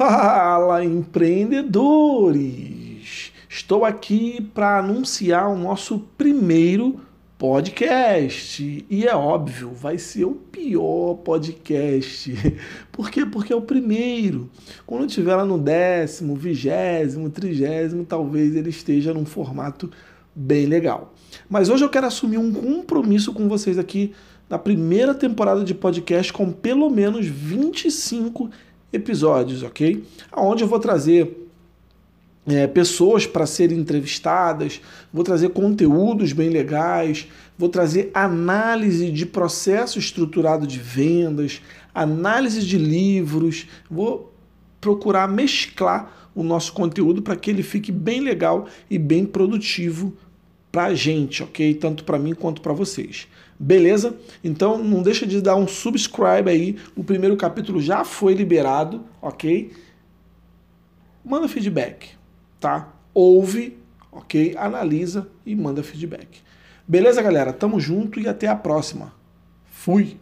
Fala, empreendedores! Estou aqui para anunciar o nosso primeiro podcast. E é óbvio, vai ser o pior podcast. Por quê? Porque é o primeiro. Quando estiver lá no décimo, vigésimo, trigésimo, talvez ele esteja num formato bem legal. Mas hoje eu quero assumir um compromisso com vocês aqui na primeira temporada de podcast com pelo menos 25 episódios, ok? Onde eu vou trazer é, pessoas para serem entrevistadas, vou trazer conteúdos bem legais, vou trazer análise de processo estruturado de vendas, análise de livros, vou procurar mesclar o nosso conteúdo para que ele fique bem legal e bem produtivo para a gente, ok? Tanto para mim quanto para vocês. Beleza? Então não deixa de dar um subscribe aí. O primeiro capítulo já foi liberado, ok? Manda feedback, tá? Ouve, ok? Analisa e manda feedback. Beleza, galera? Tamo junto e até a próxima. Fui!